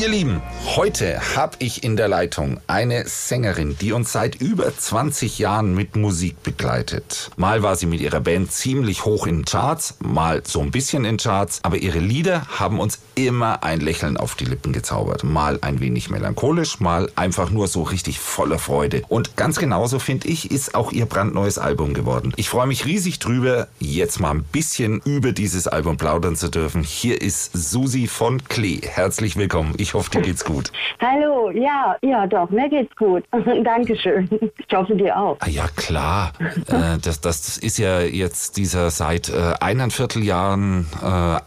Ihr Lieben, heute habe ich in der Leitung eine Sängerin, die uns seit über 20 Jahren mit Musik begleitet. Mal war sie mit ihrer Band ziemlich hoch in Charts, mal so ein bisschen in Charts, aber ihre Lieder haben uns immer ein Lächeln auf die Lippen gezaubert. Mal ein wenig melancholisch, mal einfach nur so richtig voller Freude. Und ganz genauso finde ich, ist auch ihr brandneues Album geworden. Ich freue mich riesig drüber, jetzt mal ein bisschen über dieses Album plaudern zu dürfen. Hier ist Susi von Klee. Herzlich willkommen. Ich hoffe, dir geht's gut. Hallo, ja, ja, doch, mir geht's gut. Dankeschön. Ich hoffe dir auch. Ah, ja, klar. äh, das, das ist ja jetzt dieser seit äh, eineinviertel Jahren äh,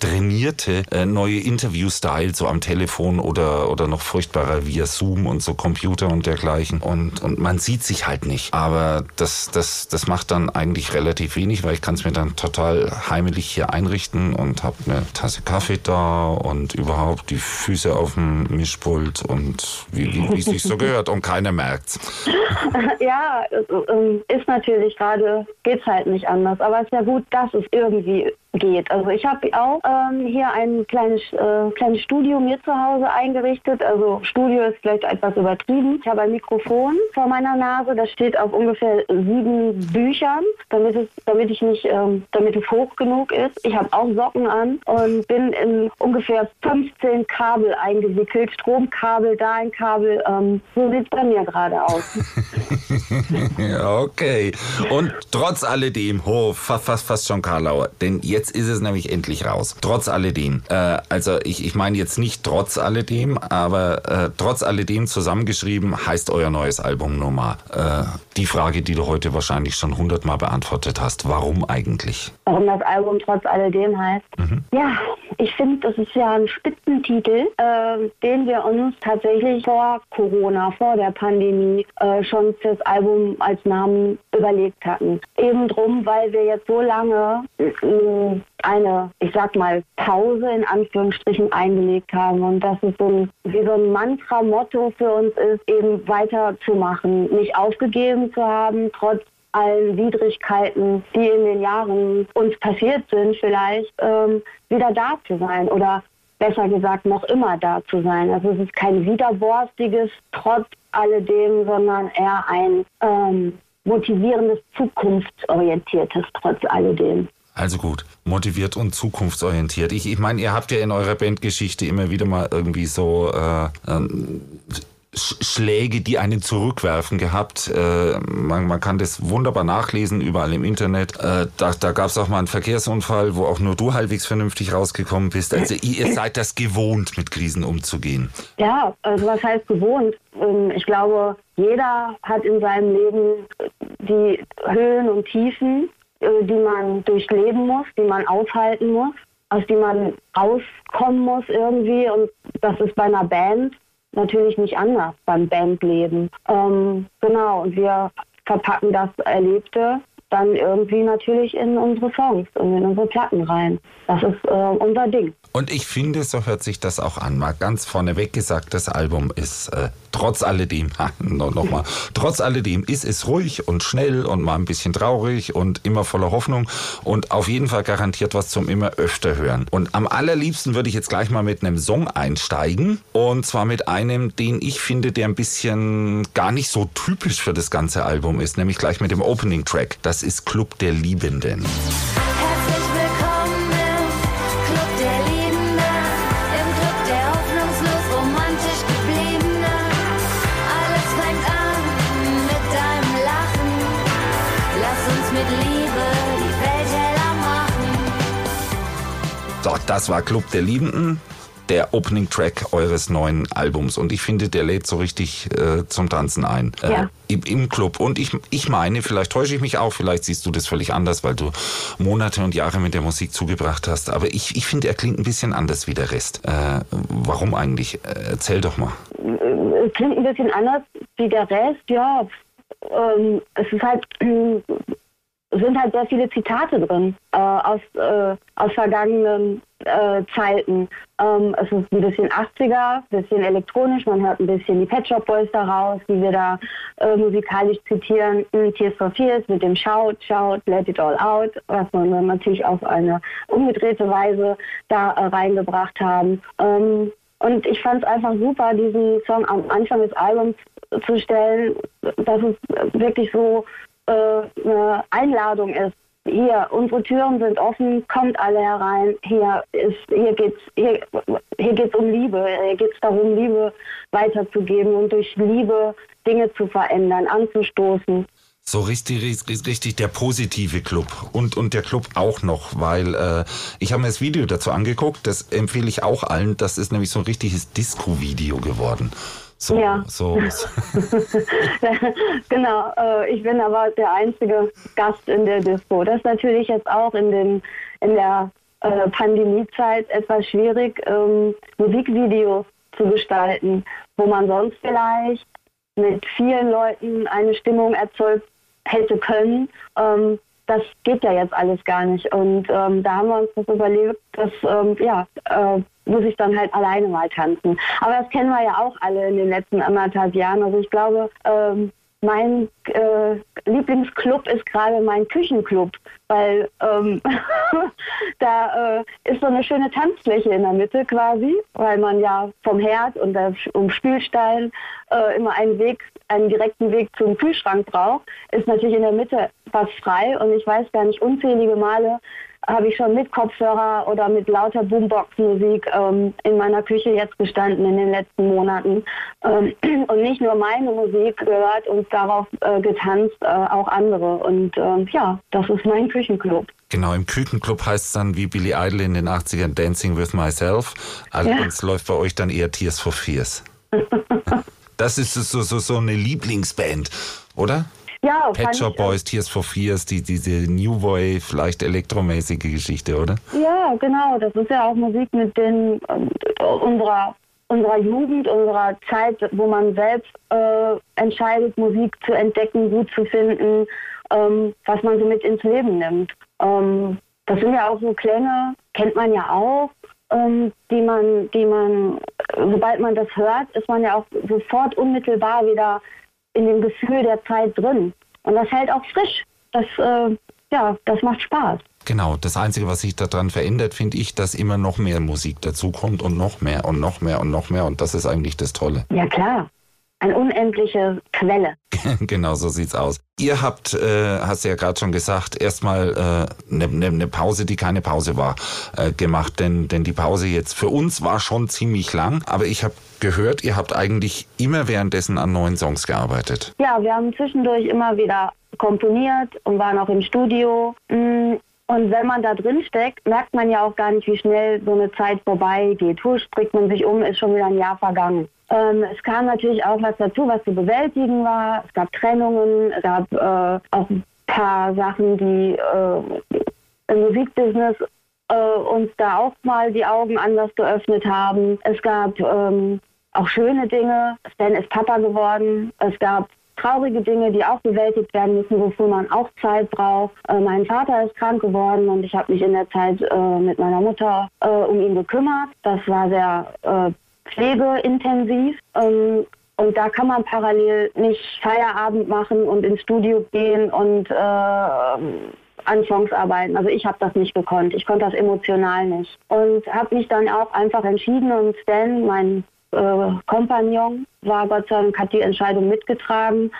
trainierte äh, neue Interview-Style so am Telefon oder, oder noch furchtbarer via Zoom und so Computer und dergleichen. Und, und man sieht sich halt nicht. Aber das, das, das macht dann eigentlich relativ wenig, weil ich kann es mir dann total heimelig hier einrichten und habe eine Tasse Kaffee da und überhaupt die Füße auf dem Mischpult und wie, wie, wie es sich so gehört und keiner merkt's. ja, ähm, ist natürlich gerade, geht's halt nicht anders. Aber es ist ja gut, dass es irgendwie geht. Also ich habe auch ähm, hier ein kleines, äh, kleines Studio mir zu Hause eingerichtet. Also Studio ist vielleicht etwas übertrieben. Ich habe ein Mikrofon vor meiner Nase, das steht auf ungefähr sieben Büchern, damit es, damit ich nicht, ähm, damit es hoch genug ist. Ich habe auch Socken an und bin in ungefähr 15 Kabel eingewickelt, Stromkabel, da ein Kabel. Ähm, so sieht es bei mir gerade aus. okay. Und trotz alledem, oh, fast, fast, fast schon Karlauer, denn jetzt Jetzt ist es nämlich endlich raus. Trotz alledem. Äh, also ich, ich meine jetzt nicht trotz alledem, aber äh, trotz alledem zusammengeschrieben heißt euer neues Album Nummer. Äh, die Frage, die du heute wahrscheinlich schon hundertmal beantwortet hast. Warum eigentlich? Warum das Album trotz alledem heißt? Mhm. Ja, ich finde, das ist ja ein Spitzentitel, äh, den wir uns tatsächlich vor Corona, vor der Pandemie äh, schon fürs Album als Namen überlegt hatten. Eben drum, weil wir jetzt so lange eine, ich sag mal, Pause in Anführungsstrichen eingelegt haben und dass es so ein, wie so ein Mantra-Motto für uns ist, eben weiterzumachen, nicht aufgegeben zu haben, trotz allen Widrigkeiten, die in den Jahren uns passiert sind, vielleicht ähm, wieder da zu sein oder besser gesagt noch immer da zu sein. Also es ist kein widerborstiges Trotz alledem, sondern eher ein ähm, motivierendes, zukunftsorientiertes Trotz alledem. Also gut, motiviert und zukunftsorientiert. Ich, ich meine, ihr habt ja in eurer Bandgeschichte immer wieder mal irgendwie so äh, ähm, Schläge, die einen zurückwerfen gehabt. Äh, man, man kann das wunderbar nachlesen, überall im Internet. Äh, da da gab es auch mal einen Verkehrsunfall, wo auch nur du halbwegs vernünftig rausgekommen bist. Also ihr seid das gewohnt, mit Krisen umzugehen. Ja, also was heißt gewohnt? Ähm, ich glaube, jeder hat in seinem Leben die Höhen und Tiefen die man durchleben muss, die man aushalten muss, aus die man rauskommen muss irgendwie. Und das ist bei einer Band natürlich nicht anders beim Bandleben. Ähm, genau, und wir verpacken das Erlebte dann irgendwie natürlich in unsere Songs und in unsere Platten rein. Das ist äh, unser Ding. Und ich finde, so hört sich das auch an. Mal ganz vorneweg gesagt, das Album ist äh, trotz alledem, nochmal, trotz alledem ist es ruhig und schnell und mal ein bisschen traurig und immer voller Hoffnung und auf jeden Fall garantiert was zum immer öfter hören. Und am allerliebsten würde ich jetzt gleich mal mit einem Song einsteigen und zwar mit einem, den ich finde, der ein bisschen gar nicht so typisch für das ganze Album ist, nämlich gleich mit dem Opening Track. Das ist Club der Liebenden. So, das war Club der Liebenden, der Opening Track eures neuen Albums. Und ich finde, der lädt so richtig äh, zum Tanzen ein. Äh, ja. im, im, Club. Und ich, ich meine, vielleicht täusche ich mich auch, vielleicht siehst du das völlig anders, weil du Monate und Jahre mit der Musik zugebracht hast. Aber ich, ich finde, er klingt ein bisschen anders wie der Rest. Äh, warum eigentlich? Äh, erzähl doch mal. Es klingt ein bisschen anders wie der Rest, ja. Ähm, es ist halt sind halt sehr viele Zitate drin äh, aus, äh, aus vergangenen äh, Zeiten. Ähm, es ist ein bisschen 80er, ein bisschen elektronisch, man hört ein bisschen die Pet Shop Boys daraus, die wir da äh, musikalisch zitieren. Tears for Fears mit dem Shout, Shout, Let It All Out, was man dann natürlich auf eine umgedrehte Weise da äh, reingebracht haben. Ähm, und ich fand es einfach super, diesen Song am Anfang des Albums zu stellen, dass es wirklich so eine Einladung ist. Hier, unsere Türen sind offen, kommt alle herein. Hier ist, hier geht's, hier, hier geht's um Liebe. Hier geht's darum, Liebe weiterzugeben und durch Liebe Dinge zu verändern, anzustoßen. So richtig, richtig, richtig der positive Club und, und der Club auch noch, weil äh, ich habe mir das Video dazu angeguckt, das empfehle ich auch allen, das ist nämlich so ein richtiges Disco-Video geworden. So, ja. so. genau, äh, ich bin aber der einzige Gast in der Disco. Das ist natürlich jetzt auch in, den, in der äh, Pandemiezeit etwas schwierig, ähm, Musikvideos zu gestalten, wo man sonst vielleicht mit vielen Leuten eine Stimmung erzeugt hätte können. Ähm, das geht ja jetzt alles gar nicht. Und ähm, da haben wir uns das überlegt, dass ähm, ja, äh, muss ich dann halt alleine mal tanzen. Aber das kennen wir ja auch alle in den letzten anderthalb Jahren. Also ich glaube, ähm, mein äh, Lieblingsclub ist gerade mein Küchenclub, weil ähm, da äh, ist so eine schöne Tanzfläche in der Mitte quasi, weil man ja vom Herd und der, um Spülstein äh, immer einen Weg, einen direkten Weg zum Kühlschrank braucht, ist natürlich in der Mitte was frei und ich weiß gar nicht unzählige Male habe ich schon mit Kopfhörer oder mit lauter Boombox-Musik ähm, in meiner Küche jetzt gestanden in den letzten Monaten ähm, und nicht nur meine Musik gehört und darauf äh, getanzt, äh, auch andere. Und ähm, ja, das ist mein Küchenclub. Genau, im Küchenclub heißt es dann wie Billy Idol in den 80ern Dancing with Myself. Allerdings ja. läuft bei euch dann eher Tears for Fears. das ist so, so, so eine Lieblingsband, oder? Ja, Pet Shop Boys, Tears for Fears, die, diese New Wave, vielleicht elektromäßige Geschichte, oder? Ja, genau. Das ist ja auch Musik mit den äh, unserer unserer Jugend, unserer Zeit, wo man selbst äh, entscheidet, Musik zu entdecken, gut zu finden, ähm, was man so mit ins Leben nimmt. Ähm, das sind ja auch so Klänge, kennt man ja auch, ähm, die man, die man, sobald man das hört, ist man ja auch sofort unmittelbar wieder in dem Gefühl der Zeit drin. Und das hält auch frisch. Das, äh, ja, das macht Spaß. Genau, das Einzige, was sich daran verändert, finde ich, dass immer noch mehr Musik dazukommt und noch mehr und noch mehr und noch mehr. Und das ist eigentlich das Tolle. Ja, klar. Eine unendliche Quelle. genau, so sieht's aus. Ihr habt, äh, hast du ja gerade schon gesagt, erstmal eine äh, ne, ne, ne Pause, die keine Pause war, äh, gemacht. Denn, denn die Pause jetzt für uns war schon ziemlich lang. Aber ich habe gehört, ihr habt eigentlich immer währenddessen an neuen Songs gearbeitet. Ja, wir haben zwischendurch immer wieder komponiert und waren auch im Studio. Mm, und wenn man da drin steckt, merkt man ja auch gar nicht, wie schnell so eine Zeit vorbeigeht. Husch, bringt man sich um, ist schon wieder ein Jahr vergangen. Ähm, es kam natürlich auch was dazu, was zu bewältigen war. Es gab Trennungen, es gab äh, auch ein paar Sachen, die äh, im Musikbusiness äh, uns da auch mal die Augen anders geöffnet haben. Es gab ähm, auch schöne Dinge. Stan ist Papa geworden. Es gab traurige Dinge, die auch bewältigt werden müssen, wofür man auch Zeit braucht. Äh, mein Vater ist krank geworden und ich habe mich in der Zeit äh, mit meiner Mutter äh, um ihn gekümmert. Das war sehr äh, pflegeintensiv. Ähm, und da kann man parallel nicht Feierabend machen und ins Studio gehen und äh, an Songs arbeiten. Also ich habe das nicht gekonnt. Ich konnte das emotional nicht. Und habe mich dann auch einfach entschieden und Stan, mein äh, Kompagnon, war Gott sei Dank, hat die Entscheidung mitgetragen,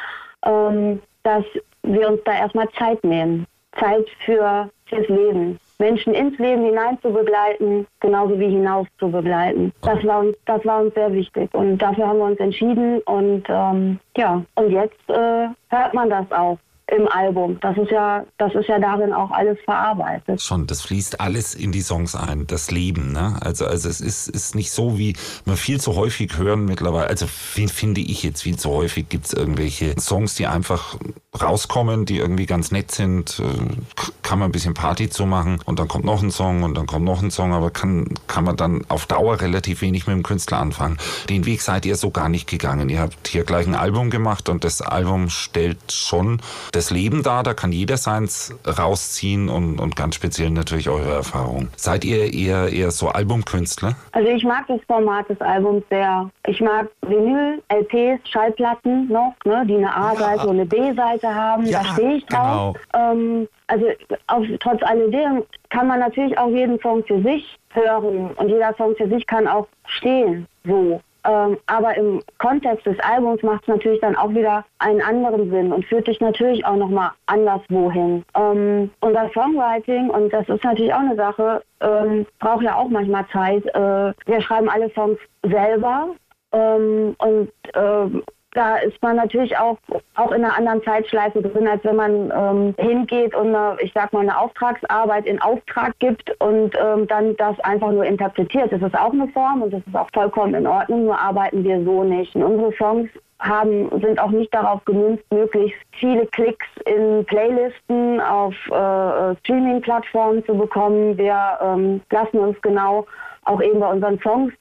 ähm, dass wir uns da erstmal Zeit nehmen. Zeit für fürs Leben. Menschen ins Leben hinein zu begleiten, genauso wie hinaus zu begleiten. Das war uns, das war uns sehr wichtig und dafür haben wir uns entschieden und ähm, ja, und jetzt äh, hört man das auch im Album. Das ist ja, das ist ja darin auch alles verarbeitet. Schon, das fließt alles in die Songs ein, das Leben. Ne? Also, also es ist, ist nicht so, wie man viel zu häufig hören mittlerweile. Also finde ich jetzt viel zu häufig gibt es irgendwelche Songs, die einfach rauskommen, die irgendwie ganz nett sind. Äh, kann man ein bisschen Party zu machen und dann kommt noch ein Song und dann kommt noch ein Song, aber kann, kann man dann auf Dauer relativ wenig mit dem Künstler anfangen. Den Weg seid ihr so gar nicht gegangen. Ihr habt hier gleich ein Album gemacht und das Album stellt schon das das Leben da, da kann jeder seins rausziehen und, und ganz speziell natürlich eure Erfahrung. Seid ihr eher, eher so Albumkünstler? Also ich mag das Format des Albums sehr. Ich mag Vinyl, LPs, Schallplatten noch, ne, die eine A-Seite ja. und eine B-Seite haben. Ja, da stehe ich drauf. Genau. Ähm, also auf, trotz alledem kann man natürlich auch jeden Song für sich hören und jeder Song für sich kann auch stehen. So. Ähm, aber im Kontext des Albums macht es natürlich dann auch wieder einen anderen Sinn und führt dich natürlich auch nochmal anderswo hin. Ähm, und Songwriting, und das ist natürlich auch eine Sache, ähm, braucht ja auch manchmal Zeit. Äh, wir schreiben alle Songs selber ähm, und äh, da ist man natürlich auch, auch in einer anderen Zeitschleife drin, als wenn man ähm, hingeht und eine, ich sag mal eine Auftragsarbeit in Auftrag gibt und ähm, dann das einfach nur interpretiert. Das ist auch eine Form und das ist auch vollkommen in Ordnung, nur arbeiten wir so nicht. Und unsere Songs haben, sind auch nicht darauf gemünzt, möglichst viele Klicks in Playlisten auf äh, Streaming-Plattformen zu bekommen. Wir ähm, lassen uns genau auch eben bei unseren Songs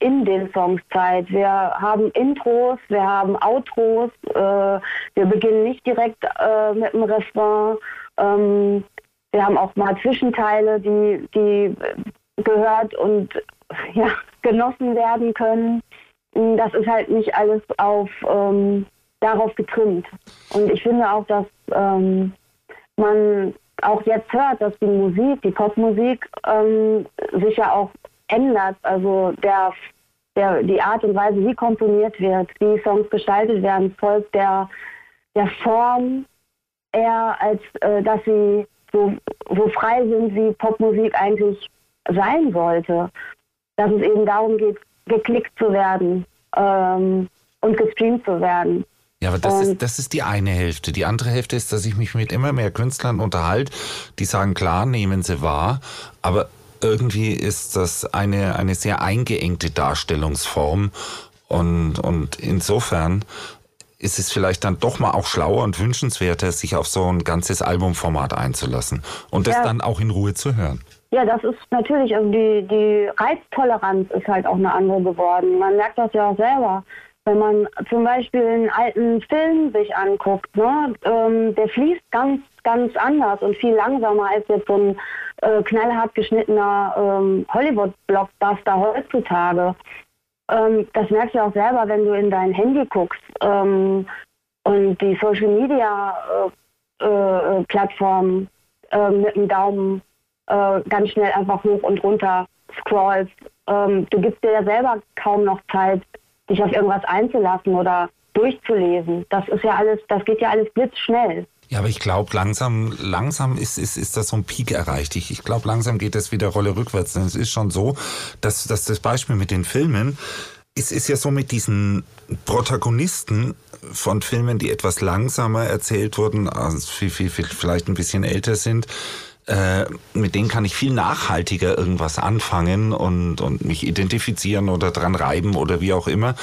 in den Songs Zeit. Wir haben Intros, wir haben Outros, äh, wir beginnen nicht direkt äh, mit dem Refrain. Ähm, wir haben auch mal Zwischenteile, die, die gehört und ja, genossen werden können. Das ist halt nicht alles auf ähm, darauf getrimmt. Und ich finde auch, dass ähm, man auch jetzt hört, dass die Musik, die Popmusik ähm, sich ja auch ändert. Also der der, die Art und Weise, wie komponiert wird, wie Songs gestaltet werden, folgt der, der Form eher, als äh, dass sie so, so frei sind, wie Popmusik eigentlich sein sollte. Dass es eben darum geht, geklickt zu werden ähm, und gestreamt zu werden. Ja, aber das ist, das ist die eine Hälfte. Die andere Hälfte ist, dass ich mich mit immer mehr Künstlern unterhalte, die sagen, klar, nehmen sie wahr, aber irgendwie ist das eine, eine sehr eingeengte Darstellungsform. Und, und insofern ist es vielleicht dann doch mal auch schlauer und wünschenswerter, sich auf so ein ganzes Albumformat einzulassen und das ja. dann auch in Ruhe zu hören. Ja, das ist natürlich, also die, die Reiztoleranz ist halt auch eine andere geworden. Man merkt das ja auch selber. Wenn man zum Beispiel einen alten Film sich anguckt, ne, ähm, der fließt ganz, ganz anders und viel langsamer als jetzt so ein äh, knallhart geschnittener ähm, Hollywood-Blockbuster heutzutage. Ähm, das merkst du auch selber, wenn du in dein Handy guckst ähm, und die Social Media äh, äh, Plattformen äh, mit dem Daumen äh, ganz schnell einfach hoch und runter scrollst. Ähm, du gibst dir ja selber kaum noch Zeit, dich auf irgendwas einzulassen oder durchzulesen. Das ist ja alles, das geht ja alles blitzschnell. Ja, aber ich glaube, langsam, langsam ist, ist, ist das so ein Peak erreicht. Ich, ich glaube, langsam geht das wieder Rolle rückwärts. Denn es ist schon so, dass, dass das Beispiel mit den Filmen, es ist ja so mit diesen Protagonisten von Filmen, die etwas langsamer erzählt wurden, also viel, viel, viel, vielleicht ein bisschen älter sind, äh, mit denen kann ich viel nachhaltiger irgendwas anfangen und, und mich identifizieren oder dran reiben oder wie auch immer,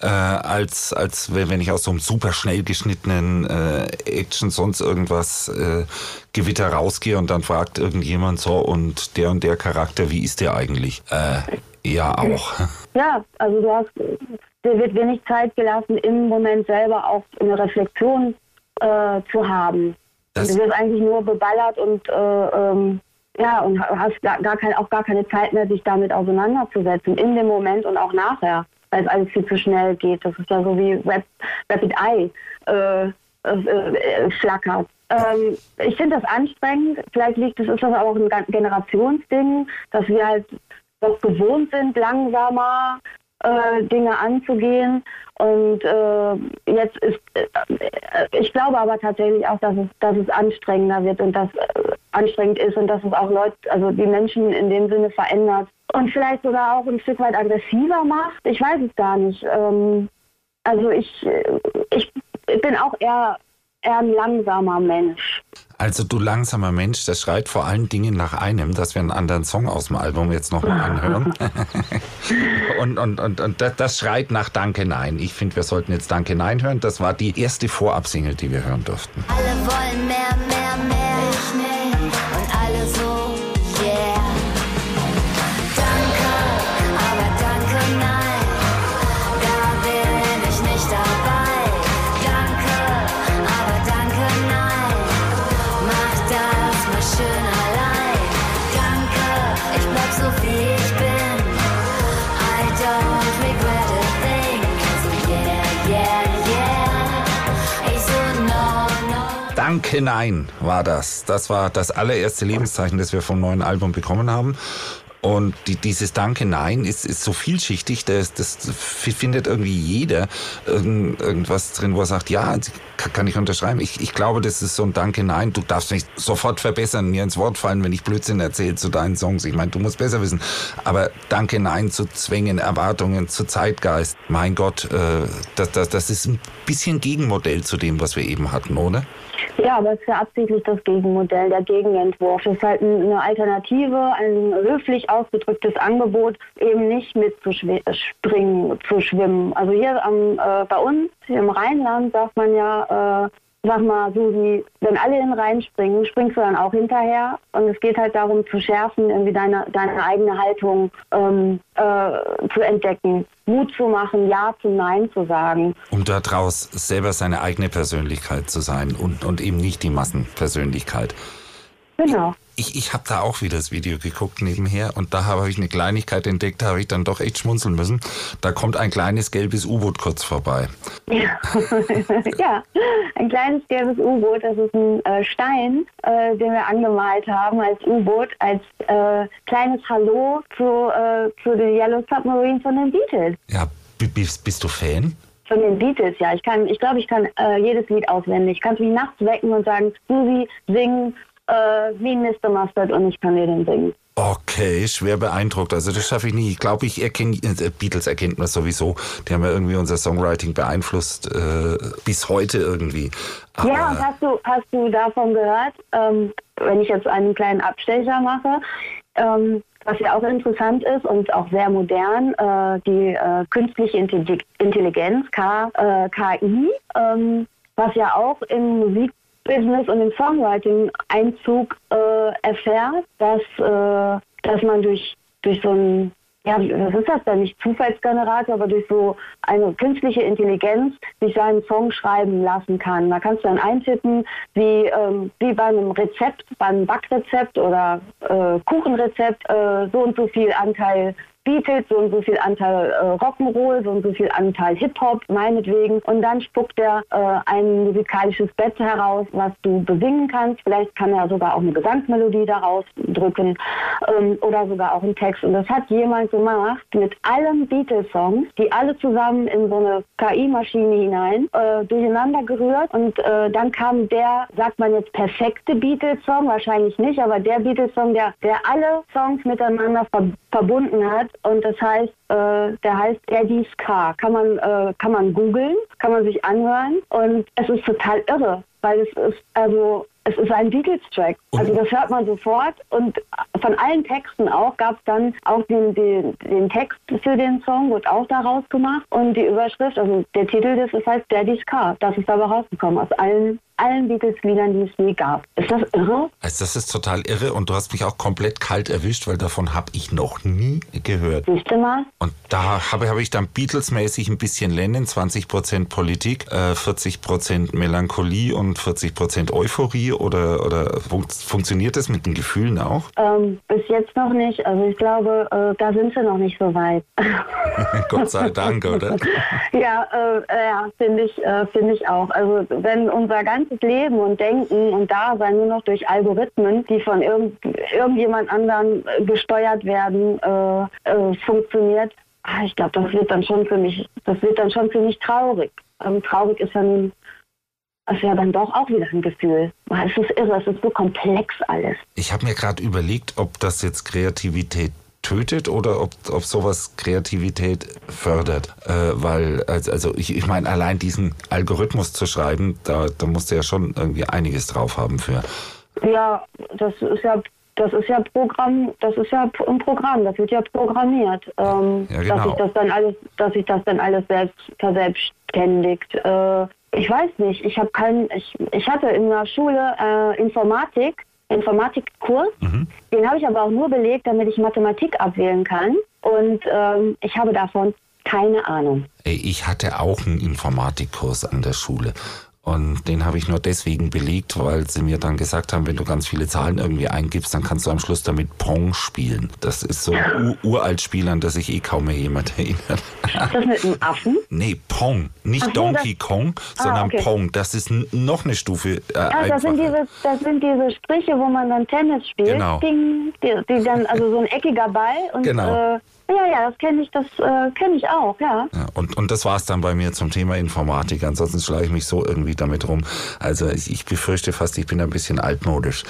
äh, als, als wenn ich aus so einem super schnell geschnittenen äh, Action sonst irgendwas äh, Gewitter rausgehe und dann fragt irgendjemand so und der und der Charakter, wie ist der eigentlich? Äh, ja, auch. Ja, also du hast, dir wird wenig Zeit gelassen, im Moment selber auch eine Reflexion äh, zu haben. Das du wirst eigentlich nur beballert und äh, ähm, ja und hast gar, kein, auch gar keine Zeit mehr, sich damit auseinanderzusetzen in dem Moment und auch nachher, weil es alles viel zu schnell geht. Das ist ja so wie Rap, Rapid Eye äh, äh, flackert. Ähm, ich finde das anstrengend. Vielleicht liegt es ist das auch ein Generationsding, dass wir halt doch gewohnt sind, langsamer äh, Dinge anzugehen. Und äh, jetzt ist, äh, ich glaube aber tatsächlich auch, dass es, dass es anstrengender wird und dass äh, anstrengend ist und dass es auch Leute, also die Menschen in dem Sinne verändert und vielleicht sogar auch ein Stück weit aggressiver macht. Ich weiß es gar nicht. Ähm, also ich, äh, ich bin auch eher eher ein langsamer Mensch. Also du langsamer Mensch, das schreit vor allen Dingen nach einem, dass wir einen anderen Song aus dem Album jetzt nochmal anhören. und und, und, und das, schreit nach Danke Nein. Ich finde, wir sollten jetzt Danke Nein hören. Das war die erste Vorabsingle, die wir hören durften. Alle wollen mehr, mehr, mehr. Ich nicht. Danke, nein, war das. Das war das allererste Lebenszeichen, das wir vom neuen Album bekommen haben. Und die, dieses Danke, Nein ist, ist so vielschichtig, das, das findet irgendwie jeder irgendwas drin, wo er sagt, ja, kann ich unterschreiben. Ich, ich glaube, das ist so ein Danke, Nein. Du darfst mich sofort verbessern, mir ins Wort fallen, wenn ich Blödsinn erzähle zu deinen Songs. Ich meine, du musst besser wissen. Aber Danke, Nein zu Zwängen, Erwartungen, zu Zeitgeist. Mein Gott, äh, das, das, das ist ein bisschen Gegenmodell zu dem, was wir eben hatten, oder? Ja, aber es ist ja absichtlich das Gegenmodell, der Gegenentwurf. Es ist halt eine Alternative, ein höflich ausgedrücktes Angebot, eben nicht mitzuspringen, zu schwimmen. Also hier am, äh, bei uns, hier im Rheinland, sagt man ja, äh, sag mal, Susi, wenn alle in den Rhein springen, springst du dann auch hinterher. Und es geht halt darum zu schärfen, irgendwie deine, deine eigene Haltung ähm, äh, zu entdecken, Mut zu machen, Ja zu Nein zu sagen. Um daraus selber seine eigene Persönlichkeit zu sein und, und eben nicht die Massenpersönlichkeit. Genau ich, ich habe da auch wieder das Video geguckt nebenher und da habe ich eine Kleinigkeit entdeckt, da habe ich dann doch echt schmunzeln müssen. Da kommt ein kleines gelbes U-Boot kurz vorbei. Ja. ja, ein kleines gelbes U-Boot, das ist ein äh, Stein, äh, den wir angemalt haben als U-Boot, als äh, kleines Hallo zu, äh, zu den Yellow Submarine von den Beatles. Ja, bist, bist du Fan? Von den Beatles, ja. Ich kann, ich glaube, ich kann äh, jedes Lied auswendig. Ich kann es mich nachts wecken und sagen, Susi, sing äh, wie Mr. Mustard und ich kann dir den singen. Okay, schwer beeindruckt. Also das schaffe ich nie. Ich glaube, ich erkenne, äh, Beatles erkennt man sowieso. Die haben ja irgendwie unser Songwriting beeinflusst, äh, bis heute irgendwie. Aber ja, und hast du, hast du davon gehört, ähm, wenn ich jetzt einen kleinen Abstecher mache, ähm, was ja auch interessant ist und auch sehr modern, äh, die äh, künstliche Intelligenz, K, äh, KI, ähm, was ja auch im Musik Business und im Songwriting Einzug äh, erfährt, dass, äh, dass man durch, durch so ein, ja, was ist das denn, nicht Zufallsgenerator, aber durch so eine künstliche Intelligenz sich seinen Song schreiben lassen kann. Da kannst du dann eintippen, wie, ähm, wie bei einem Rezept, beim Backrezept oder äh, Kuchenrezept, äh, so und so viel Anteil Beatles, so und so viel Anteil äh, Rock'n'Roll, so und so viel Anteil Hip-Hop, meinetwegen. Und dann spuckt er äh, ein musikalisches Bett heraus, was du besingen kannst. Vielleicht kann er sogar auch eine Gesangsmelodie daraus drücken ähm, oder sogar auch einen Text. Und das hat jemand gemacht mit allen Beatles-Songs, die alle zusammen in so eine KI-Maschine hinein äh, durcheinander gerührt. Und äh, dann kam der, sagt man jetzt, perfekte Beatles-Song, wahrscheinlich nicht, aber der Beatles-Song, der, der alle Songs miteinander ver verbunden hat und das heißt, äh, der heißt Eddie's Car. Kann man, äh, kann man googeln, kann man sich anhören und es ist total irre, weil es ist, also es ist ein Beatles-Track. Also das hört man sofort und von allen Texten auch gab es dann auch den, den, den Text für den Song, wird auch daraus gemacht und die Überschrift, also der Titel des ist halt Daddy's Car. Das ist aber rausgekommen aus allen allen Beatles-Liedern, die es je gab. Ist das irre? Also das ist total irre und du hast mich auch komplett kalt erwischt, weil davon habe ich noch nie gehört. Siehst du mal? Und da habe hab ich dann Beatles-mäßig ein bisschen Lennon, 20% Politik, äh, 40% Melancholie und 40% Euphorie oder, oder fun funktioniert das mit den Gefühlen auch? Ähm, bis jetzt noch nicht. Also ich glaube, äh, da sind sie noch nicht so weit. Gott sei Dank, oder? ja, äh, ja finde ich, äh, find ich auch. Also wenn unser ganzes ganzes Leben und Denken und Dasein nur noch durch Algorithmen, die von irgend, irgendjemand anderen äh, gesteuert werden, äh, äh, funktioniert, ah, ich glaube, das wird dann schon für mich, das wird dann schon für mich traurig. Ähm, traurig ist ja das ja dann doch auch wieder ein Gefühl. Es ist irre, es ist so komplex alles. Ich habe mir gerade überlegt, ob das jetzt Kreativität tötet oder ob, ob sowas Kreativität fördert. Äh, weil, also ich, ich meine, allein diesen Algorithmus zu schreiben, da, da musst du ja schon irgendwie einiges drauf haben für. Ja, das ist ja das ist ja Programm, das ist ja ein Programm, das wird ja programmiert, ähm, ja, genau. dass ich das dann alles, dass ich das dann alles selbst verselbstständigt. Äh, ich weiß nicht, ich habe keinen, ich, ich hatte in der Schule äh, Informatik Informatikkurs. Mhm. Den habe ich aber auch nur belegt, damit ich Mathematik abwählen kann. Und ähm, ich habe davon keine Ahnung. Ich hatte auch einen Informatikkurs an der Schule. Und den habe ich nur deswegen belegt, weil sie mir dann gesagt haben, wenn du ganz viele Zahlen irgendwie eingibst, dann kannst du am Schluss damit Pong spielen. Das ist so ein uralt Spiel, an das sich eh kaum mehr jemand erinnert. Ist das mit einem Affen? Nee, Pong. Nicht Ach Donkey das- Kong, Ah, sondern okay. Pong. Das ist noch eine Stufe äh, Ach, das sind, diese, das sind diese Striche, wo man dann Tennis spielt. Genau. Ding, die, die dann, also so ein eckiger Ball. Und, Genau. Äh, ja, ja, das kenne ich, das äh, kenne ich auch, ja. Ja, und, und das war es dann bei mir zum Thema Informatik. Ansonsten schlage ich mich so irgendwie damit rum. Also ich, ich befürchte fast, ich bin ein bisschen altmodisch.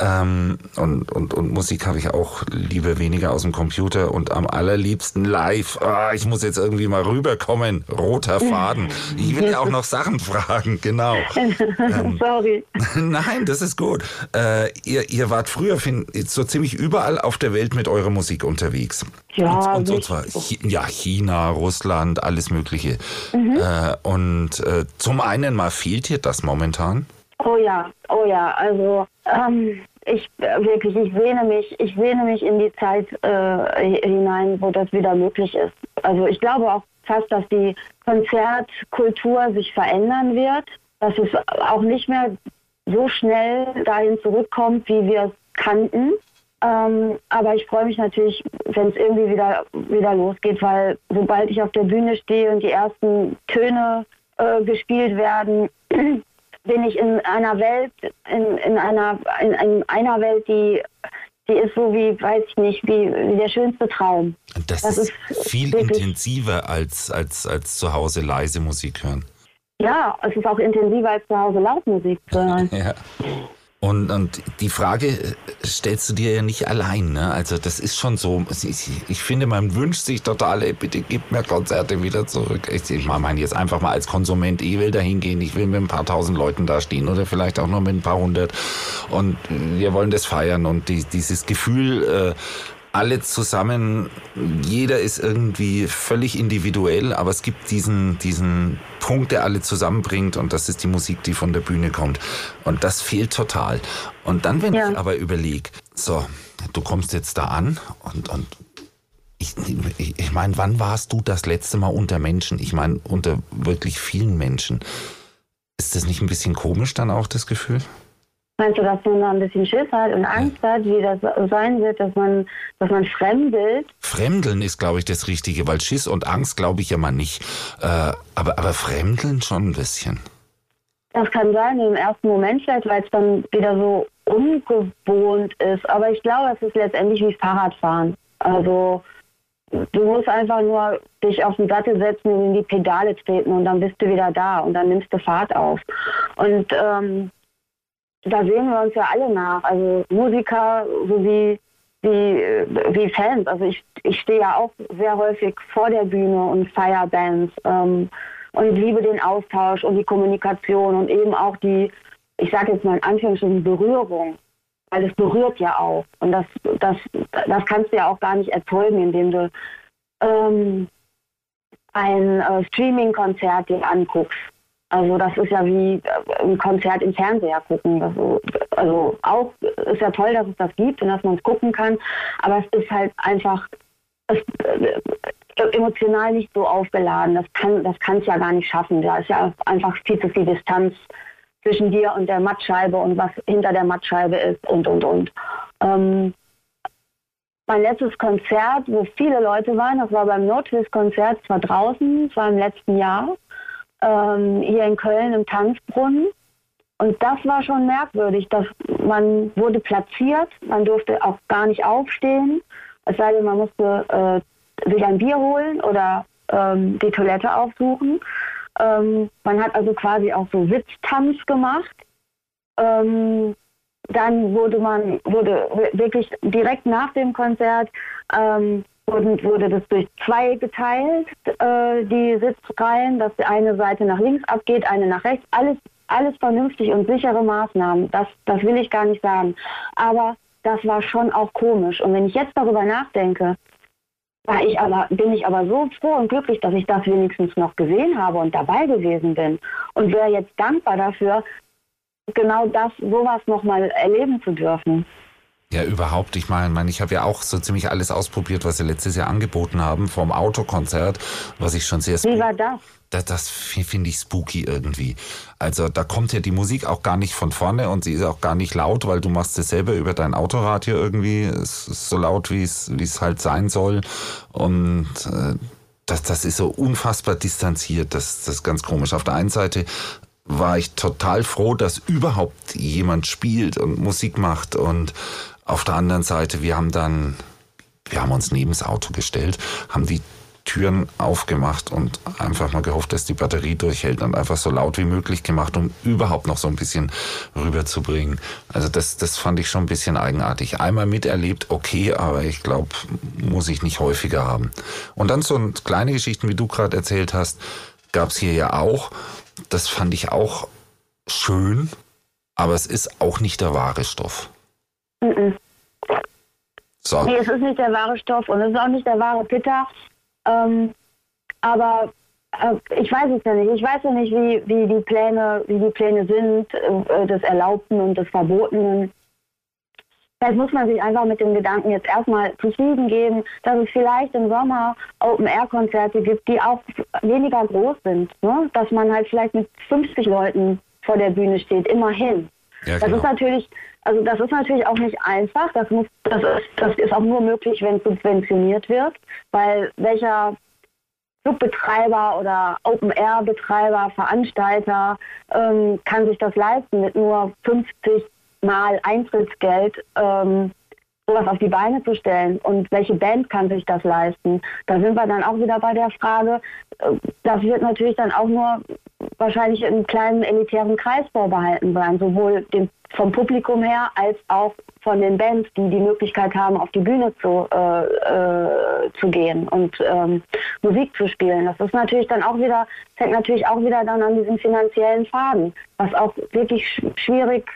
Ähm, und, und, und Musik habe ich auch lieber weniger aus dem Computer und am allerliebsten live. Ah, ich muss jetzt irgendwie mal rüberkommen. Roter Faden. Ich will ja auch noch Sachen fragen, genau. Ähm, Sorry. Nein, das ist gut. Äh, ihr, ihr wart früher so ziemlich überall auf der Welt mit eurer Musik unterwegs. Ja, und, und, und Chi- ja, China, Russland, alles Mögliche. Mhm. Äh, und äh, zum einen mal fehlt dir das momentan? Oh ja, oh ja, also ähm, ich wirklich, ich sehne mich, ich sehne mich in die Zeit äh, hinein, wo das wieder möglich ist. Also ich glaube auch fast, dass die Konzertkultur sich verändern wird, dass es auch nicht mehr so schnell dahin zurückkommt, wie wir es kannten. Ähm, aber ich freue mich natürlich, wenn es irgendwie wieder, wieder losgeht, weil sobald ich auf der Bühne stehe und die ersten Töne äh, gespielt werden, bin ich in einer Welt, in, in einer in, in einer Welt, die die ist so wie, weiß ich nicht, wie, wie der schönste Traum. Das, Das ist, viel intensiver als, als, als zu Hause leise Musik hören. Ja, es ist auch intensiver als zu Hause Lautmusik zu hören. Ja. Und, und die Frage äh, stellst du dir ja nicht allein, ne? Also das ist schon so. Ich, ich finde, man wünscht sich total, ey, bitte gib mir Konzerte wieder zurück. Ich, ich meine jetzt einfach mal als Konsument, ich will da hingehen, ich will mit ein paar tausend Leuten da stehen oder vielleicht auch nur mit ein paar hundert. Und äh, wir wollen das feiern und die, dieses Gefühl, äh, alle zusammen, jeder ist irgendwie völlig individuell, aber es gibt diesen, diesen Punkt, der alle zusammenbringt und das ist die Musik, die von der Bühne kommt. Und das fehlt total. Und dann, wenn Ja. ich aber überlege, so, du kommst jetzt da an und, und ich, ich, ich meine, wann warst du das letzte Mal unter Menschen? Ich meine, unter wirklich vielen Menschen. Ist das nicht ein bisschen komisch dann auch, das Gefühl? Meinst du, dass man da ein bisschen Schiss hat und Angst hat, wie das sein wird, dass man, dass man fremdelt? Fremdeln ist, glaube ich, das Richtige, weil Schiss und Angst glaube ich ja mal nicht. Äh, aber, aber Fremdeln schon ein bisschen. Das kann sein im ersten Moment vielleicht, weil es dann wieder so ungewohnt ist. Aber ich glaube, es ist letztendlich wie Fahrradfahren. Also du musst einfach nur dich auf den Sattel setzen und in die Pedale treten und dann bist du wieder da und dann nimmst du Fahrt auf. Und ähm, da sehen wir uns ja alle nach. Also Musiker sowie wie, äh, wie Fans. Also ich, ich stehe ja auch sehr häufig vor der Bühne und feier Bands ähm, und liebe den Austausch und die Kommunikation und eben auch die, ich sage jetzt mal in Anführungsstrichen, Berührung. Weil es berührt ja auch. Und das, das, das kannst du ja auch gar nicht erzeugen, indem du ähm, ein äh, Streaming-Konzert dir anguckst. Also das ist ja wie äh, ein Konzert im Fernseher gucken. Also, also auch ist ja toll, dass es das gibt und dass man es gucken kann, aber es ist halt einfach es, äh, emotional nicht so aufgeladen. Das kann das kann es ja gar nicht schaffen. Da ist ja einfach viel zu viel Distanz zwischen dir und der Mattscheibe und was hinter der Mattscheibe ist und und und. Ähm, mein letztes Konzert, wo viele Leute waren, das war beim No Twist Konzert, es war draußen, es war im letzten Jahr ähm, hier in Köln im Tanzbrunnen. Und das war schon merkwürdig, dass man wurde platziert, man durfte auch gar nicht aufstehen, es sei denn, man musste äh, sich ein Bier holen oder ähm, die Toilette aufsuchen. Ähm, man hat also quasi auch so Sitztanz gemacht. Ähm, dann wurde man, wurde wirklich direkt nach dem Konzert ähm, wurden, wurde das durch zwei geteilt, äh, die Sitzreihen, dass die eine Seite nach links abgeht, eine nach rechts. Alles, alles vernünftig und sichere Maßnahmen. Das, das will ich gar nicht sagen. Aber das war schon auch komisch. Und wenn ich jetzt darüber nachdenke, war ich aber, bin ich aber so froh und glücklich, dass ich das wenigstens noch gesehen habe und dabei gewesen bin. Und wäre jetzt dankbar dafür, genau das, sowas nochmal erleben zu dürfen. Ja, überhaupt. Ich meine, mein, ich habe ja auch so ziemlich alles ausprobiert, was sie letztes Jahr angeboten haben, vom Autokonzert, was ich schon sehr... Wie war das? Das, das finde ich spooky irgendwie. Also da kommt ja die Musik auch gar nicht von vorne und sie ist auch gar nicht laut, weil du machst es selber über dein Autoradio irgendwie. Es ist so laut, wie es wie es halt sein soll. Und äh, das, das ist so unfassbar distanziert. Das, das ist ganz komisch. Auf der einen Seite war ich total froh, dass überhaupt jemand spielt und Musik macht und auf der anderen Seite, wir haben dann, wir haben uns neben das Auto gestellt, haben die Türen aufgemacht und einfach mal gehofft, dass die Batterie durchhält und einfach so laut wie möglich gemacht, um überhaupt noch so ein bisschen rüberzubringen. Also das, das fand ich schon ein bisschen eigenartig. Einmal miterlebt, okay, aber ich glaube, muss ich nicht häufiger haben. Und dann so kleine Geschichten, wie du gerade erzählt hast, gab es hier ja auch. Das fand ich auch schön, aber es ist auch nicht der wahre Stoff. So. Nee, es ist nicht der wahre Stoff und es ist auch nicht der wahre Pitter. Ähm, aber äh, ich weiß es ja nicht. Ich weiß ja nicht, wie, wie die Pläne, wie die Pläne sind, äh, des Erlaubten und des Verbotenen. Vielleicht muss man sich einfach mit dem Gedanken jetzt erstmal zufrieden geben, dass es vielleicht im Sommer Open-Air-Konzerte gibt, die auch weniger groß sind. Ne? Dass man halt vielleicht mit 50 Leuten vor der Bühne steht, immerhin. Ja, Das genau. ist natürlich, also das ist natürlich auch nicht einfach. Das muss, das ist, das ist auch nur möglich, wenn subventioniert wird, weil welcher Clubbetreiber oder Open-Air-Betreiber, Veranstalter ähm, kann sich das leisten, mit nur 50 Mal Eintrittsgeld ähm, sowas auf die Beine zu stellen. Und welche Band kann sich das leisten? Da sind wir dann auch wieder bei der Frage, äh, das wird natürlich dann auch nur wahrscheinlich in einem kleinen elitären Kreis vorbehalten sein, sowohl dem, vom Publikum her als auch von den Bands, die die Möglichkeit haben, auf die Bühne zu, äh, äh, zu gehen und ähm, Musik zu spielen. Das ist natürlich dann auch wieder, das hängt natürlich auch wieder dann an diesem finanziellen Faden, was auch wirklich sch schwierig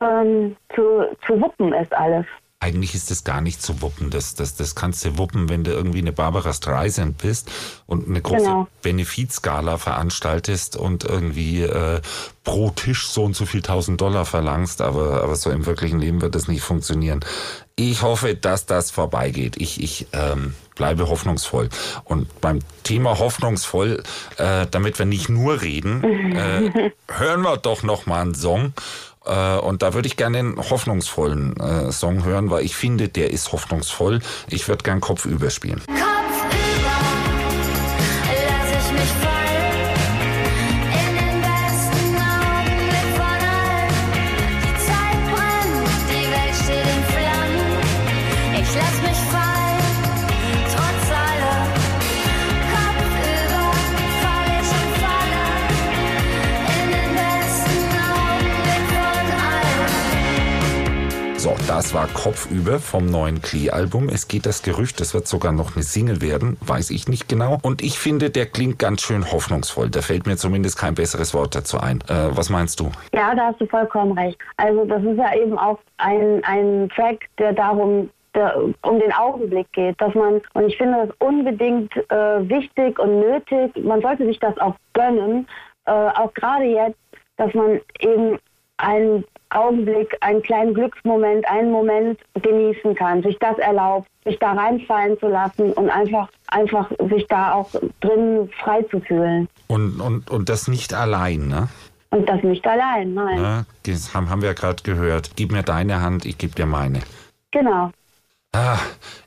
ähm, zu, zu wuppen ist alles. Eigentlich ist das gar nicht zu wuppen. Das, das, das kannst du wuppen, wenn du irgendwie eine Barbara Streisand bist und eine große Genau. Benefizskala veranstaltest und irgendwie äh, pro Tisch so und so viel tausend Dollar verlangst, aber, aber so im wirklichen Leben wird das nicht funktionieren. Ich hoffe, dass das vorbeigeht. Ich, ich ähm, bleibe hoffnungsvoll. Und beim Thema hoffnungsvoll, äh, damit wir nicht nur reden, äh, hören wir doch noch mal einen Song. Äh, und da würde ich gerne einen hoffnungsvollen äh, Song hören, weil ich finde, der ist hoffnungsvoll. Ich würde gern Kopf überspielen. Kopf das war Kopfüber vom neuen Klee-Album. Es geht das Gerücht, es wird sogar noch eine Single werden, weiß ich nicht genau. Und ich finde, der klingt ganz schön hoffnungsvoll. Da fällt mir zumindest kein besseres Wort dazu ein. Äh, was meinst du? Ja, da hast du vollkommen recht. Also das ist ja eben auch ein, ein Track, der darum der, um den Augenblick geht, dass man, und ich finde das unbedingt äh, wichtig und nötig, man sollte sich das auch gönnen, äh, auch gerade jetzt, dass man eben einen Augenblick, einen kleinen Glücksmoment, einen Moment genießen kann, sich das erlaubt, sich da reinfallen zu lassen und einfach, einfach sich da auch drin frei zu fühlen. Und, und, und das nicht allein, ne? Und das nicht allein, nein. ne? Das haben, haben wir ja gerade gehört. Gib mir deine Hand, ich gebe dir meine. Genau. Ah,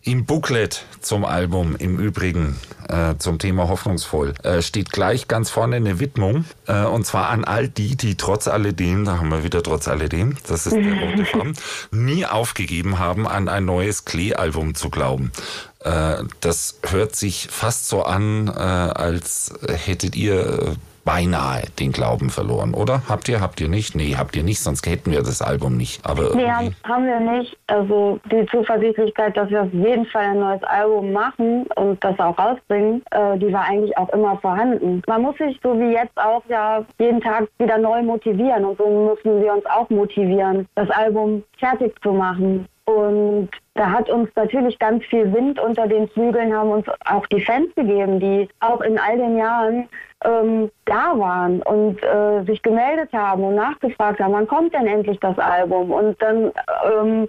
Im Booklet zum Album, im Übrigen äh, zum Thema hoffnungsvoll, äh, steht gleich ganz vorne eine Widmung. Äh, und zwar an all die, die trotz alledem, da haben wir wieder trotz alledem, das ist der rote Faden, nie aufgegeben haben, an ein neues Klee-Album zu glauben. Äh, das hört sich fast so an, äh, als hättet ihr äh, beinahe den Glauben verloren, oder? Habt ihr, habt ihr nicht? Nee, habt ihr nicht, sonst hätten wir das Album nicht. Aber Nee, haben wir nicht. Also die Zuversichtlichkeit, dass wir auf jeden Fall ein neues Album machen und das auch rausbringen, äh, die war eigentlich auch immer vorhanden. Man muss sich so wie jetzt auch ja jeden Tag wieder neu motivieren und so müssen wir uns auch motivieren, das Album fertig zu machen. Und da hat uns natürlich ganz viel Wind unter den Flügeln, haben uns auch die Fans gegeben, die auch in all den Jahren ähm, da waren und äh, sich gemeldet haben und nachgefragt haben, wann kommt denn endlich das Album? Und dann ähm,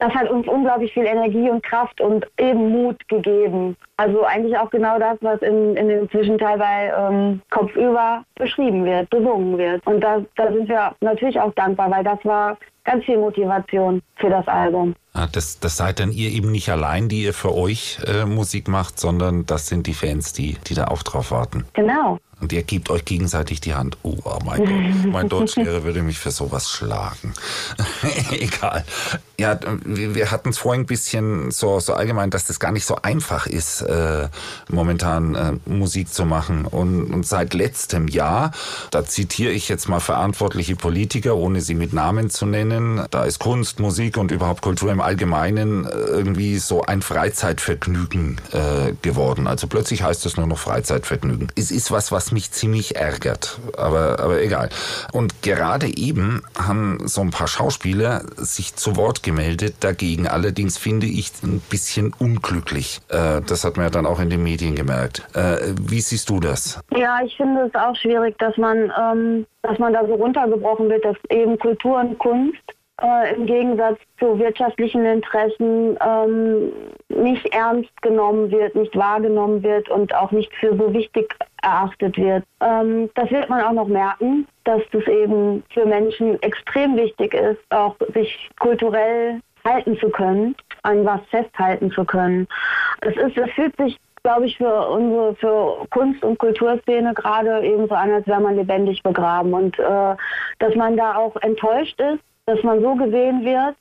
das hat uns unglaublich viel Energie und Kraft und eben Mut gegeben. Also eigentlich auch genau das, was in, in dem Zwischenteil bei ähm, Kopfüber beschrieben wird, besungen wird. Und da, da sind wir natürlich auch dankbar, weil das war ganz viel Motivation für das Album. Ah, Das, das seid dann ihr eben nicht allein, die ihr für euch äh, Musik macht, sondern das sind die Fans, die, die da auch drauf warten. Genau. Und ihr gebt euch gegenseitig die Hand. Oh, oh mein Gott, mein Deutschlehrer würde mich für sowas schlagen. Egal. Ja, wir, hatten es vorhin ein bisschen so, so allgemein, dass das gar nicht so einfach ist, äh, momentan äh, Musik zu machen. Und, und seit letztem Jahr, da zitiere ich jetzt mal verantwortliche Politiker, ohne sie mit Namen zu nennen, da ist Kunst, Musik und überhaupt Kultur im Allgemeinen äh, irgendwie so ein Freizeitvergnügen äh, geworden. Also plötzlich heißt es nur noch Freizeitvergnügen. Es ist was, was mich ziemlich ärgert, aber, aber egal. Und gerade eben haben so ein paar Schauspieler sich zu Wort gemeldet dagegen. Allerdings finde ich ein bisschen unglücklich. Äh, das hat man ja dann auch in den Medien gemerkt. Äh, wie siehst du das? Ja, ich finde es auch schwierig, dass man, ähm, dass man da so runtergebrochen wird, dass eben Kultur und Kunst äh, im Gegensatz zu wirtschaftlichen Interessen ähm, nicht ernst genommen wird, nicht wahrgenommen wird und auch nicht für so wichtig erachtet wird. Ähm, das wird man auch noch merken, dass das eben für Menschen extrem wichtig ist, auch sich kulturell halten zu können, an was festhalten zu können. Es ist, es fühlt sich glaube ich, für unsere für Kunst- und Kulturszene gerade eben so an, als wäre man lebendig begraben. Und äh, dass man da auch enttäuscht ist, dass man so gesehen wird,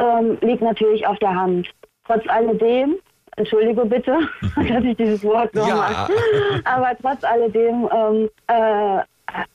ähm, liegt natürlich auf der Hand. Trotz alledem, entschuldige bitte, dass ich dieses Wort nochmal, Ja. aber trotz alledem ähm, äh,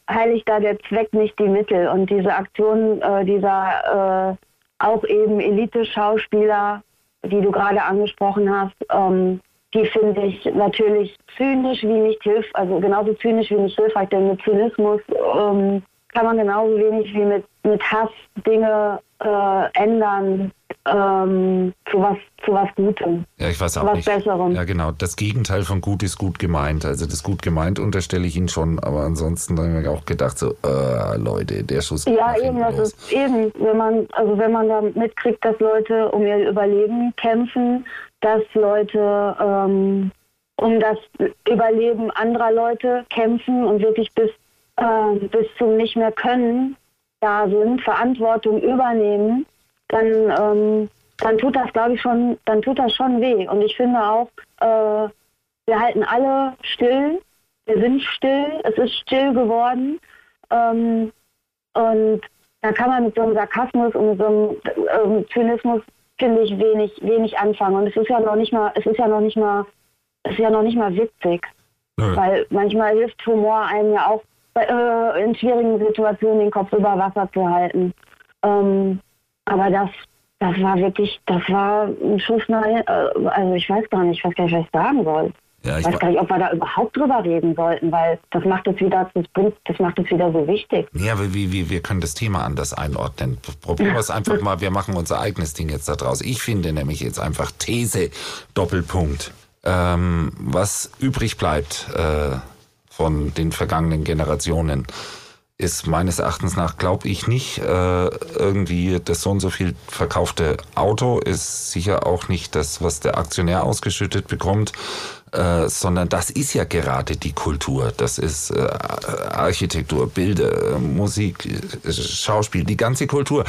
heiligt da der Zweck nicht die Mittel. Und diese Aktion äh, dieser äh, auch eben Elite-Schauspieler, die du gerade angesprochen hast, ähm, die finde ich natürlich zynisch wie nicht hilf, also genauso zynisch wie nicht hilfreich, denn mit Zynismus ähm, kann man genauso wenig wie mit, mit Hass Dinge äh, ändern ähm, zu was zu was Gutem. Ja, ich weiß auch Was nicht. Besserem. Ja, genau. Das Gegenteil von gut ist gut gemeint. Also das gut gemeint unterstelle ich Ihnen schon, aber ansonsten habe ich mir auch gedacht, so, äh, Leute, der Schuss geht Ja, eben, das los. ist eben, wenn man, also wenn man da mitkriegt, dass Leute um ihr Überleben kämpfen, dass Leute ähm, um das Überleben anderer Leute kämpfen und wirklich bis, äh, bis zum nicht mehr können da sind, Verantwortung übernehmen, dann, ähm, dann tut das, glaube ich, schon, dann tut das schon weh. Und ich finde auch, äh, wir halten alle still, wir sind still, es ist still geworden. Ähm, und da kann man mit so einem Sarkasmus und mit so einem ähm, Zynismus, finde ich, wenig, wenig anfangen. Und es ist ja noch nicht mal, es ist ja noch nicht mal, es ist ja noch nicht mal witzig. Nö. Weil manchmal hilft Humor einem ja auch äh, in schwierigen Situationen den Kopf über Wasser zu halten. Ähm, aber das, das war wirklich, das war ein Schuss nach, äh, also ich weiß gar nicht, was ich was ich sagen soll. Ja, Ich ich weiß gar nicht, ob wir da überhaupt drüber reden sollten, weil das macht es wieder, das bringt, das macht es wieder so wichtig. Ja, aber wie, wie, wir können das Thema anders einordnen. Probieren wir es einfach mal. Wir machen unser eigenes Ding jetzt da draus. Ich finde nämlich jetzt einfach These, Doppelpunkt. Ähm, was übrig bleibt äh, von den vergangenen Generationen, ist meines Erachtens nach, glaube ich nicht, äh, irgendwie das so und so viel verkaufte Auto ist sicher auch nicht das, was der Aktionär ausgeschüttet bekommt, äh, sondern das ist ja gerade die Kultur. Das ist äh, Architektur, Bilder, Musik, Schauspiel, die ganze Kultur.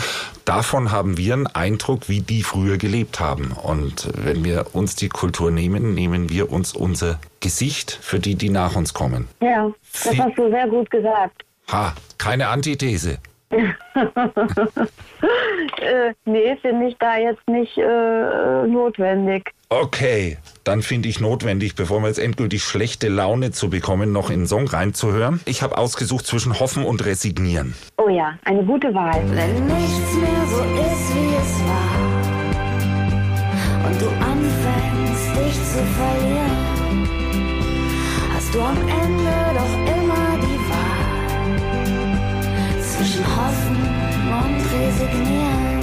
Davon haben wir einen Eindruck, wie die früher gelebt haben. Und wenn wir uns die Kultur nehmen, nehmen wir uns unser Gesicht für die, die nach uns kommen. Ja, das hast du sehr gut gesagt. Ha, keine Antithese. Äh, nee, finde ich da jetzt nicht äh, notwendig. Okay, dann finde ich notwendig, bevor wir jetzt endgültig schlechte Laune zu bekommen, noch in den Song reinzuhören. Ich habe ausgesucht zwischen Hoffen und Resignieren. Oh ja, eine gute Wahl. Wenn nichts mehr so ist, wie es war und du anfängst, dich zu verlieren, hast du am Ende doch immer die Wahl zwischen Hoffen und Resignieren.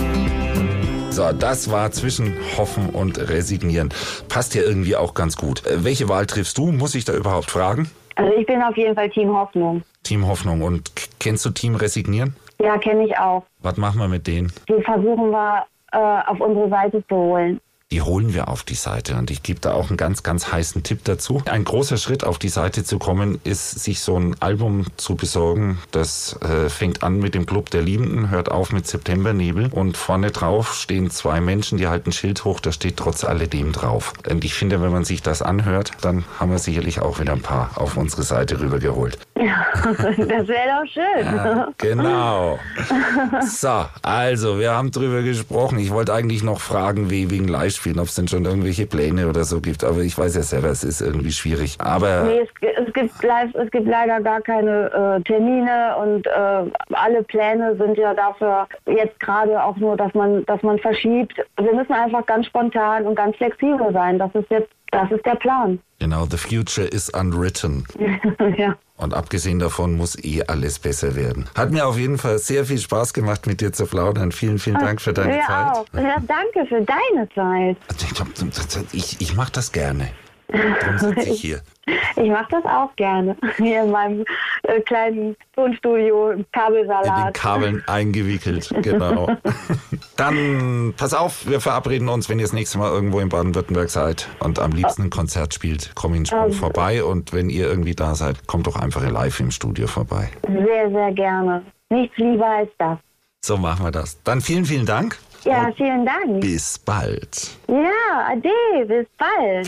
So, das war zwischen Hoffen und Resignieren. Passt ja irgendwie auch ganz gut. Äh, welche Wahl triffst du? Muss ich da überhaupt fragen? Also ich bin auf jeden Fall Team Hoffnung. Team Hoffnung. Und kennst du Team Resignieren? Ja, kenne ich auch. Was machen wir mit denen? Die versuchen wir äh, auf unsere Seite zu holen. Die holen wir auf die Seite und ich gebe da auch einen ganz, ganz heißen Tipp dazu. Ein großer Schritt auf die Seite zu kommen, ist, sich so ein Album zu besorgen. Das äh, fängt an mit dem Club der Liebenden, hört auf mit Septembernebel und vorne drauf stehen zwei Menschen, die halten ein Schild hoch, da steht trotz alledem drauf. Und ich finde, wenn man sich das anhört, dann haben wir sicherlich auch wieder ein paar auf unsere Seite rübergeholt. Ja, das wäre doch schön. Genau. So, also, wir haben drüber gesprochen. Ich wollte eigentlich noch fragen, wie wegen Live-Spielen, ob es denn schon irgendwelche Pläne oder so gibt. Aber ich weiß ja selber, es ist irgendwie schwierig. Aber Nee, es, es, gibt live, es gibt leider gar keine äh, Termine und äh, alle Pläne sind ja dafür jetzt gerade auch nur, dass man, dass man verschiebt. Wir müssen einfach ganz spontan und ganz flexibel sein. Das ist jetzt, das ist der Plan. genau, the future is unwritten. ja. Und abgesehen davon muss eh alles besser werden. Hat mir auf jeden Fall sehr viel Spaß gemacht, mit dir zu plaudern. Vielen, vielen Dank für deine ja, Zeit. auch. Ja, danke für deine Zeit. Ich, ich mache das gerne. Darum sitze ich hier. Ich mache das auch gerne. Hier in meinem äh, kleinen Tonstudio im In den Kabelsalat. Kabeln eingewickelt, genau. Dann pass auf, wir verabreden uns, wenn ihr das nächste Mal irgendwo in Baden-Württemberg seid und am liebsten ein Konzert spielt, komm in Sprung vorbei und wenn ihr irgendwie da seid, kommt doch einfach live im Studio vorbei. Sehr, sehr gerne. Nichts lieber als das. So machen wir das. Dann vielen, vielen Dank. Ja, vielen Dank. Bis bald. Ja, ade, bis bald.